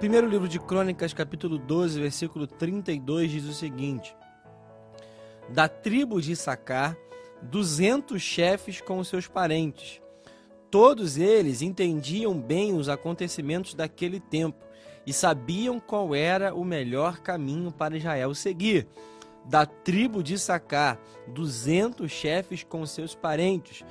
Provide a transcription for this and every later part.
Primeiro livro de Crônicas, capítulo 12, versículo 32 diz o seguinte: Da tribo de Issacar, duzentos chefes com seus parentes. Todos eles entendiam bem os acontecimentos daquele tempo e sabiam qual era o melhor caminho para Israel seguir. Da tribo de Issacar, duzentos chefes com seus parentes.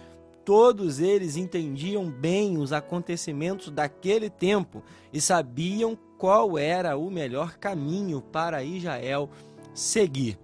Todos eles entendiam bem os acontecimentos daquele tempo e sabiam qual era o melhor caminho para Israel seguir.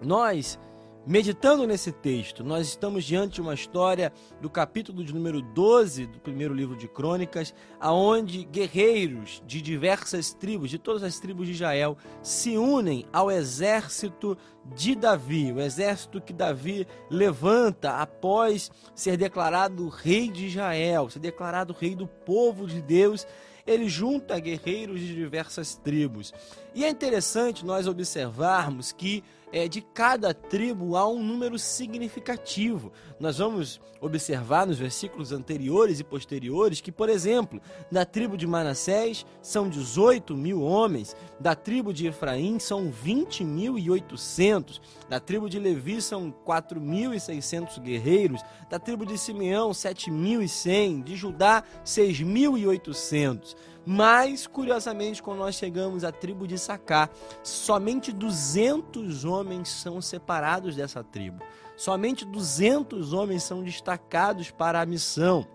Nós Meditando nesse texto, nós estamos diante de uma história do capítulo de número 12 do primeiro livro de Crônicas, aonde guerreiros de diversas tribos, de todas as tribos de Israel, se unem ao exército de Davi, o exército que Davi levanta após ser declarado rei de Israel, ser declarado rei do povo de Deus ele junta guerreiros de diversas tribos. E é interessante nós observarmos que é, de cada tribo há um número significativo. Nós vamos observar nos versículos anteriores e posteriores que, por exemplo, da tribo de Manassés são 18 mil homens, da tribo de Efraim são 20.800, da tribo de Levi são 4.600 guerreiros, da tribo de Simeão 7.100, de Judá 6.800. Mas, curiosamente, quando nós chegamos à tribo de Sacá, somente 200 homens são separados dessa tribo. Somente 200 homens são destacados para a missão.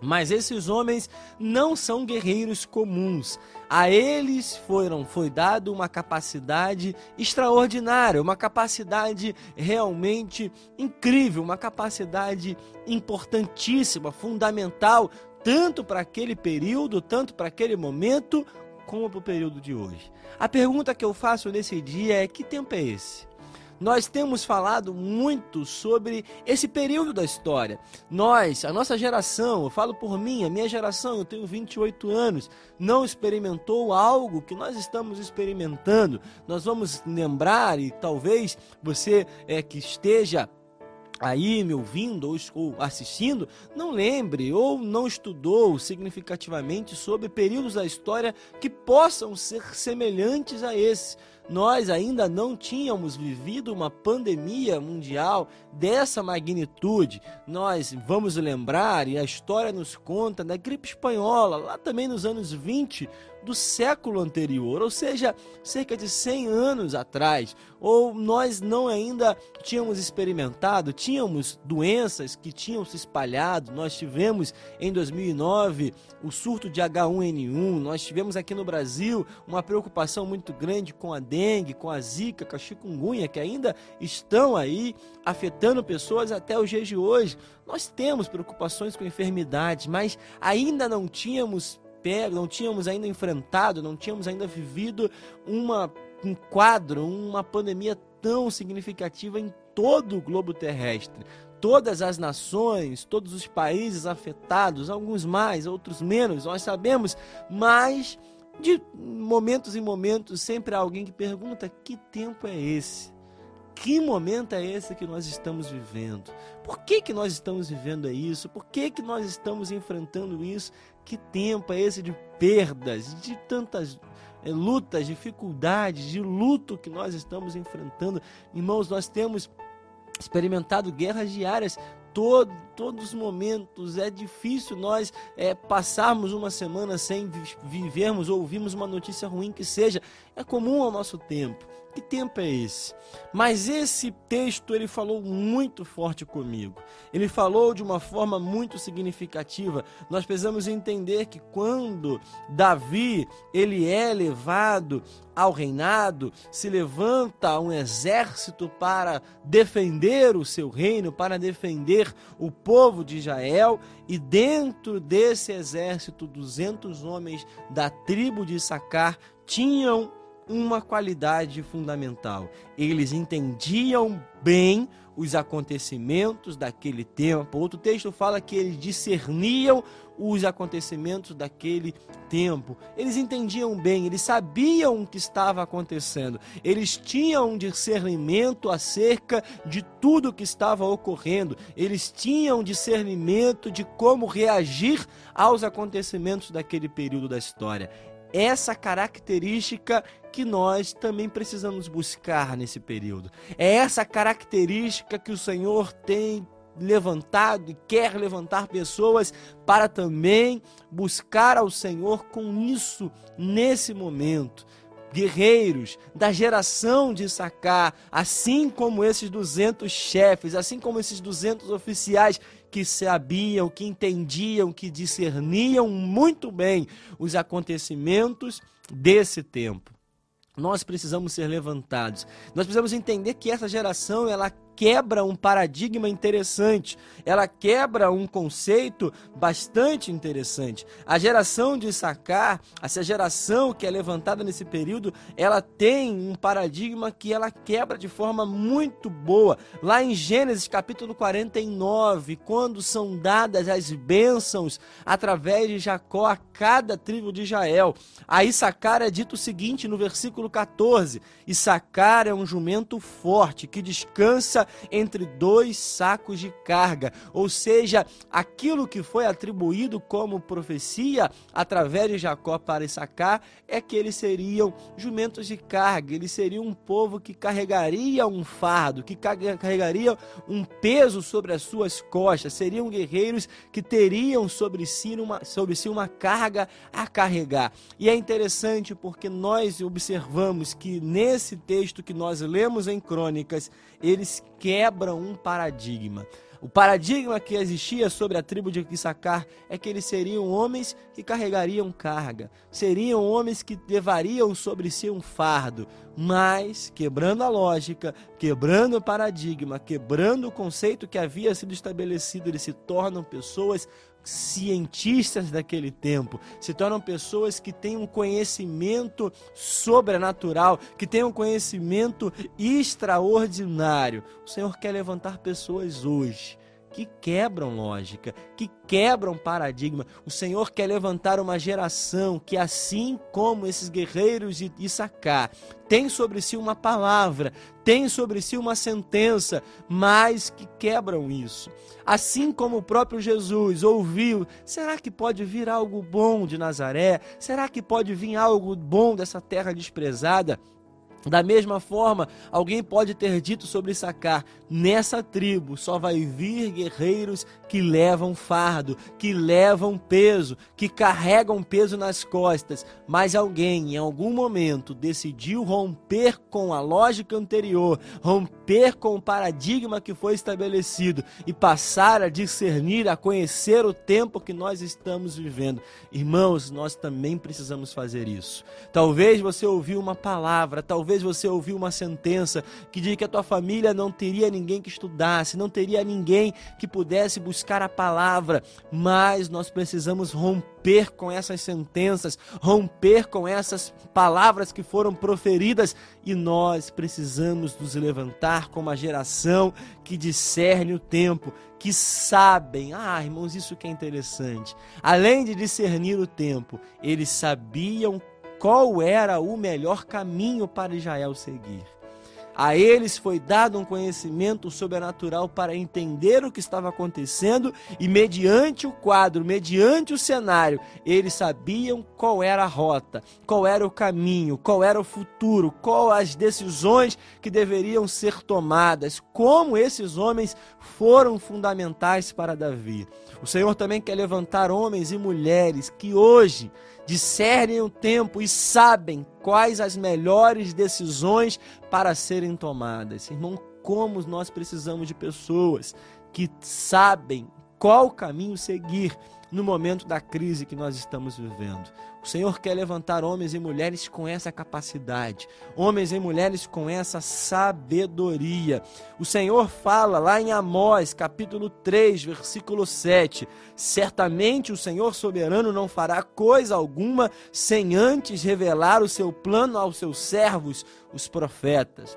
Mas esses homens não são guerreiros comuns. A eles foram foi dado uma capacidade extraordinária, uma capacidade realmente incrível, uma capacidade importantíssima, fundamental tanto para aquele período, tanto para aquele momento, como para o período de hoje. A pergunta que eu faço nesse dia é: que tempo é esse? Nós temos falado muito sobre esse período da história. Nós, a nossa geração, eu falo por mim, a minha geração, eu tenho 28 anos, não experimentou algo que nós estamos experimentando. Nós vamos lembrar, e talvez você é, que esteja aí me ouvindo ou assistindo, não lembre ou não estudou significativamente sobre períodos da história que possam ser semelhantes a esse nós ainda não tínhamos vivido uma pandemia mundial dessa magnitude. Nós vamos lembrar, e a história nos conta, da gripe espanhola, lá também nos anos 20 do século anterior, ou seja, cerca de 100 anos atrás, ou nós não ainda tínhamos experimentado, tínhamos doenças que tinham se espalhado. Nós tivemos em 2009 o surto de H1N1, nós tivemos aqui no Brasil uma preocupação muito grande com a dengue, com a zika, com a chikungunya, que ainda estão aí afetando pessoas até os dias de hoje. Nós temos preocupações com enfermidades, mas ainda não tínhamos pego, não tínhamos ainda enfrentado, não tínhamos ainda vivido uma, um quadro, uma pandemia tão significativa em todo o globo terrestre. Todas as nações, todos os países afetados, alguns mais, outros menos, nós sabemos, mas de momentos em momentos, sempre há alguém que pergunta: que tempo é esse? Que momento é esse que nós estamos vivendo? Por que, que nós estamos vivendo isso? Por que, que nós estamos enfrentando isso? Que tempo é esse de perdas, de tantas é, lutas, dificuldades, de luto que nós estamos enfrentando? Irmãos, nós temos experimentado guerras diárias todo, todos os momentos. É difícil nós é, passarmos uma semana sem vivermos ou ouvirmos uma notícia ruim que seja. É comum ao nosso tempo. Que tempo é esse? Mas esse texto ele falou muito forte comigo. Ele falou de uma forma muito significativa. Nós precisamos entender que quando Davi ele é levado ao reinado, se levanta um exército para defender o seu reino, para defender o povo de Israel, e dentro desse exército, 200 homens da tribo de Sacar tinham uma qualidade fundamental. Eles entendiam bem os acontecimentos daquele tempo. Outro texto fala que eles discerniam os acontecimentos daquele tempo. Eles entendiam bem, eles sabiam o que estava acontecendo. Eles tinham um discernimento acerca de tudo o que estava ocorrendo. Eles tinham discernimento de como reagir aos acontecimentos daquele período da história essa característica que nós também precisamos buscar nesse período. É essa característica que o Senhor tem levantado e quer levantar pessoas para também buscar ao Senhor com isso nesse momento. Guerreiros da geração de Sacar, assim como esses 200 chefes, assim como esses 200 oficiais que sabiam, que entendiam, que discerniam muito bem os acontecimentos desse tempo. Nós precisamos ser levantados. Nós precisamos entender que essa geração ela quebra um paradigma interessante, ela quebra um conceito bastante interessante. A geração de Issacar, essa geração que é levantada nesse período, ela tem um paradigma que ela quebra de forma muito boa. Lá em Gênesis capítulo 49, quando são dadas as bênçãos através de Jacó a cada tribo de Israel, a Issacar é dito o seguinte no versículo 14: Issacar é um jumento forte que descansa entre dois sacos de carga, ou seja, aquilo que foi atribuído como profecia através de Jacó para Issacar é que eles seriam jumentos de carga, eles seriam um povo que carregaria um fardo, que carregaria um peso sobre as suas costas, seriam guerreiros que teriam sobre si uma, sobre si uma carga a carregar. E é interessante porque nós observamos que nesse texto que nós lemos em Crônicas, eles quebram um paradigma. O paradigma que existia sobre a tribo de Issacar é que eles seriam homens que carregariam carga, seriam homens que levariam sobre si um fardo, mas quebrando a lógica, quebrando o paradigma, quebrando o conceito que havia sido estabelecido, eles se tornam pessoas cientistas daquele tempo, se tornam pessoas que têm um conhecimento sobrenatural, que têm um conhecimento extraordinário. O Senhor quer levantar pessoas hoje que quebram lógica, que quebram paradigma. O Senhor quer levantar uma geração que, assim como esses guerreiros de Issacar, tem sobre si uma palavra, tem sobre si uma sentença, mas que quebram isso. Assim como o próprio Jesus ouviu: será que pode vir algo bom de Nazaré? Será que pode vir algo bom dessa terra desprezada? Da mesma forma, alguém pode ter dito sobre Sacar: nessa tribo só vai vir guerreiros que levam fardo, que levam peso, que carregam peso nas costas. Mas alguém, em algum momento, decidiu romper com a lógica anterior, romper com o paradigma que foi estabelecido e passar a discernir, a conhecer o tempo que nós estamos vivendo. Irmãos, nós também precisamos fazer isso. Talvez você ouviu uma palavra, talvez Talvez você ouviu uma sentença que diz que a tua família não teria ninguém que estudasse, não teria ninguém que pudesse buscar a palavra, mas nós precisamos romper com essas sentenças, romper com essas palavras que foram proferidas e nós precisamos nos levantar como a geração que discerne o tempo, que sabem. Ah, irmãos, isso que é interessante. Além de discernir o tempo, eles sabiam qual era o melhor caminho para Israel seguir. A eles foi dado um conhecimento sobrenatural para entender o que estava acontecendo e, mediante o quadro, mediante o cenário, eles sabiam qual era a rota, qual era o caminho, qual era o futuro, quais as decisões que deveriam ser tomadas, como esses homens foram fundamentais para Davi. O Senhor também quer levantar homens e mulheres que hoje discernem o tempo e sabem quais as melhores decisões para serem tomadas. Irmão, como nós precisamos de pessoas que sabem qual caminho seguir no momento da crise que nós estamos vivendo. O Senhor quer levantar homens e mulheres com essa capacidade, homens e mulheres com essa sabedoria. O Senhor fala lá em Amós, capítulo 3, versículo 7: Certamente o Senhor soberano não fará coisa alguma sem antes revelar o seu plano aos seus servos, os profetas.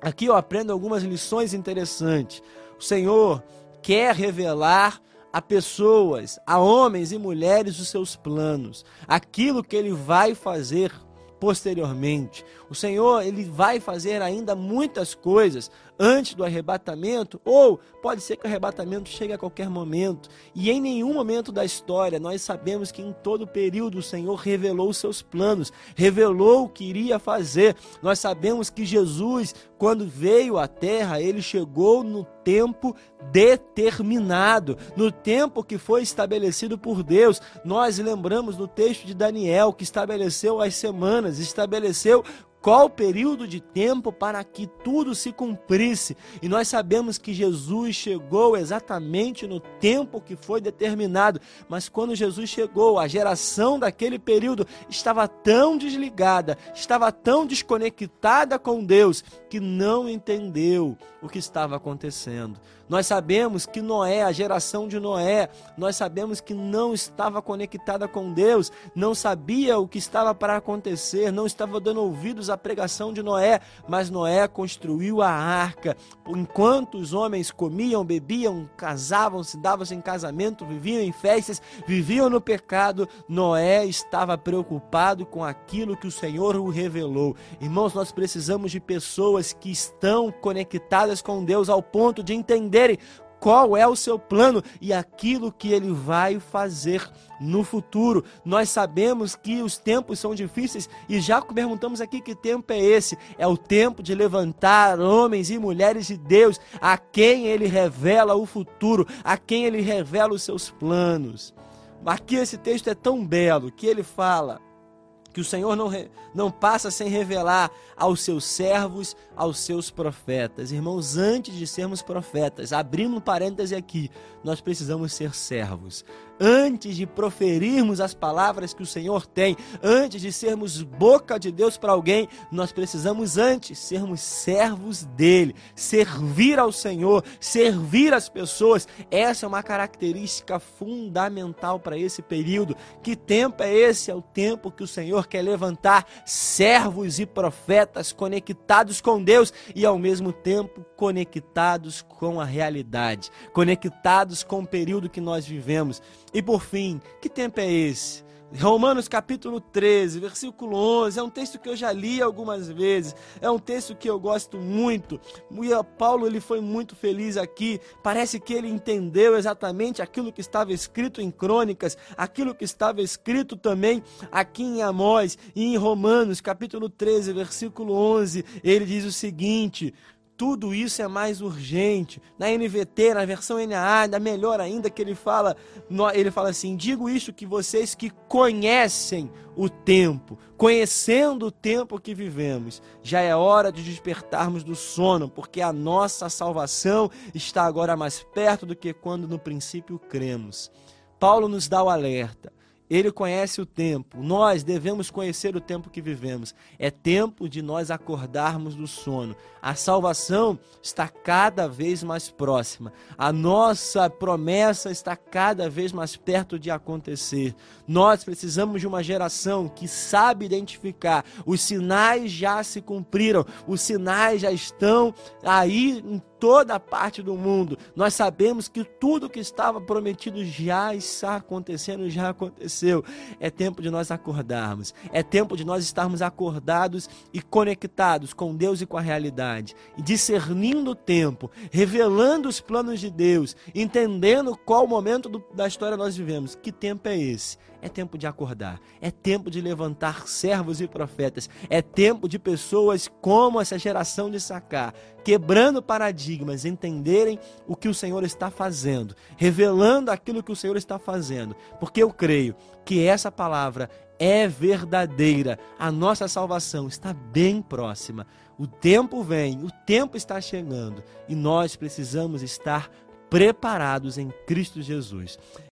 Aqui eu aprendo algumas lições interessantes. O Senhor quer revelar a pessoas, a homens e mulheres os seus planos, aquilo que ele vai fazer posteriormente. O Senhor, ele vai fazer ainda muitas coisas antes do arrebatamento, ou pode ser que o arrebatamento chegue a qualquer momento. E em nenhum momento da história nós sabemos que em todo período o Senhor revelou os seus planos, revelou o que iria fazer. Nós sabemos que Jesus, quando veio à terra, ele chegou no tempo determinado, no tempo que foi estabelecido por Deus. Nós lembramos no texto de Daniel que estabeleceu as semanas, estabeleceu qual período de tempo para que tudo se cumprisse. E nós sabemos que Jesus chegou exatamente no tempo que foi determinado. Mas quando Jesus chegou, a geração daquele período estava tão desligada, estava tão desconectada com Deus, que não entendeu o que estava acontecendo. Nós sabemos que Noé, a geração de Noé, nós sabemos que não estava conectada com Deus, não sabia o que estava para acontecer, não estava dando ouvidos à pregação de Noé, mas Noé construiu a arca. Enquanto os homens comiam, bebiam, casavam, se davam em casamento, viviam em festas, viviam no pecado, Noé estava preocupado com aquilo que o Senhor o revelou. Irmãos, nós precisamos de pessoas que estão conectadas com Deus ao ponto de entender entenderem qual é o seu plano e aquilo que ele vai fazer no futuro. Nós sabemos que os tempos são difíceis e já perguntamos aqui que tempo é esse? É o tempo de levantar homens e mulheres de Deus a quem ele revela o futuro, a quem ele revela os seus planos. Aqui esse texto é tão belo que ele fala que o Senhor não, não passa sem revelar aos seus servos, aos seus profetas. Irmãos, antes de sermos profetas, abrindo um parêntese aqui, nós precisamos ser servos antes de proferirmos as palavras que o Senhor tem, antes de sermos boca de Deus para alguém, nós precisamos antes sermos servos dele, servir ao Senhor, servir as pessoas. Essa é uma característica fundamental para esse período. Que tempo é esse? É o tempo que o Senhor quer levantar servos e profetas conectados com Deus e ao mesmo tempo conectados com a realidade, conectados com o período que nós vivemos. E por fim, que tempo é esse? Romanos capítulo 13, versículo 11, é um texto que eu já li algumas vezes, é um texto que eu gosto muito. E Paulo ele foi muito feliz aqui, parece que ele entendeu exatamente aquilo que estava escrito em Crônicas, aquilo que estava escrito também aqui em Amós e em Romanos capítulo 13, versículo 11, ele diz o seguinte: tudo isso é mais urgente. Na NVT, na versão NAA, ainda melhor ainda que ele fala, ele fala assim: "Digo isto que vocês que conhecem o tempo, conhecendo o tempo que vivemos, já é hora de despertarmos do sono, porque a nossa salvação está agora mais perto do que quando no princípio cremos." Paulo nos dá o alerta. Ele conhece o tempo. Nós devemos conhecer o tempo que vivemos. É tempo de nós acordarmos do sono. A salvação está cada vez mais próxima. A nossa promessa está cada vez mais perto de acontecer. Nós precisamos de uma geração que sabe identificar. Os sinais já se cumpriram. Os sinais já estão aí em toda a parte do mundo. Nós sabemos que tudo que estava prometido já está acontecendo, já aconteceu. É tempo de nós acordarmos. É tempo de nós estarmos acordados e conectados com Deus e com a realidade, e discernindo o tempo, revelando os planos de Deus, entendendo qual momento do, da história nós vivemos. Que tempo é esse? É tempo de acordar, é tempo de levantar servos e profetas, é tempo de pessoas como essa geração de sacar, quebrando paradigmas, entenderem o que o Senhor está fazendo, revelando aquilo que o Senhor está fazendo, porque eu creio que essa palavra é verdadeira, a nossa salvação está bem próxima. O tempo vem, o tempo está chegando e nós precisamos estar preparados em Cristo Jesus.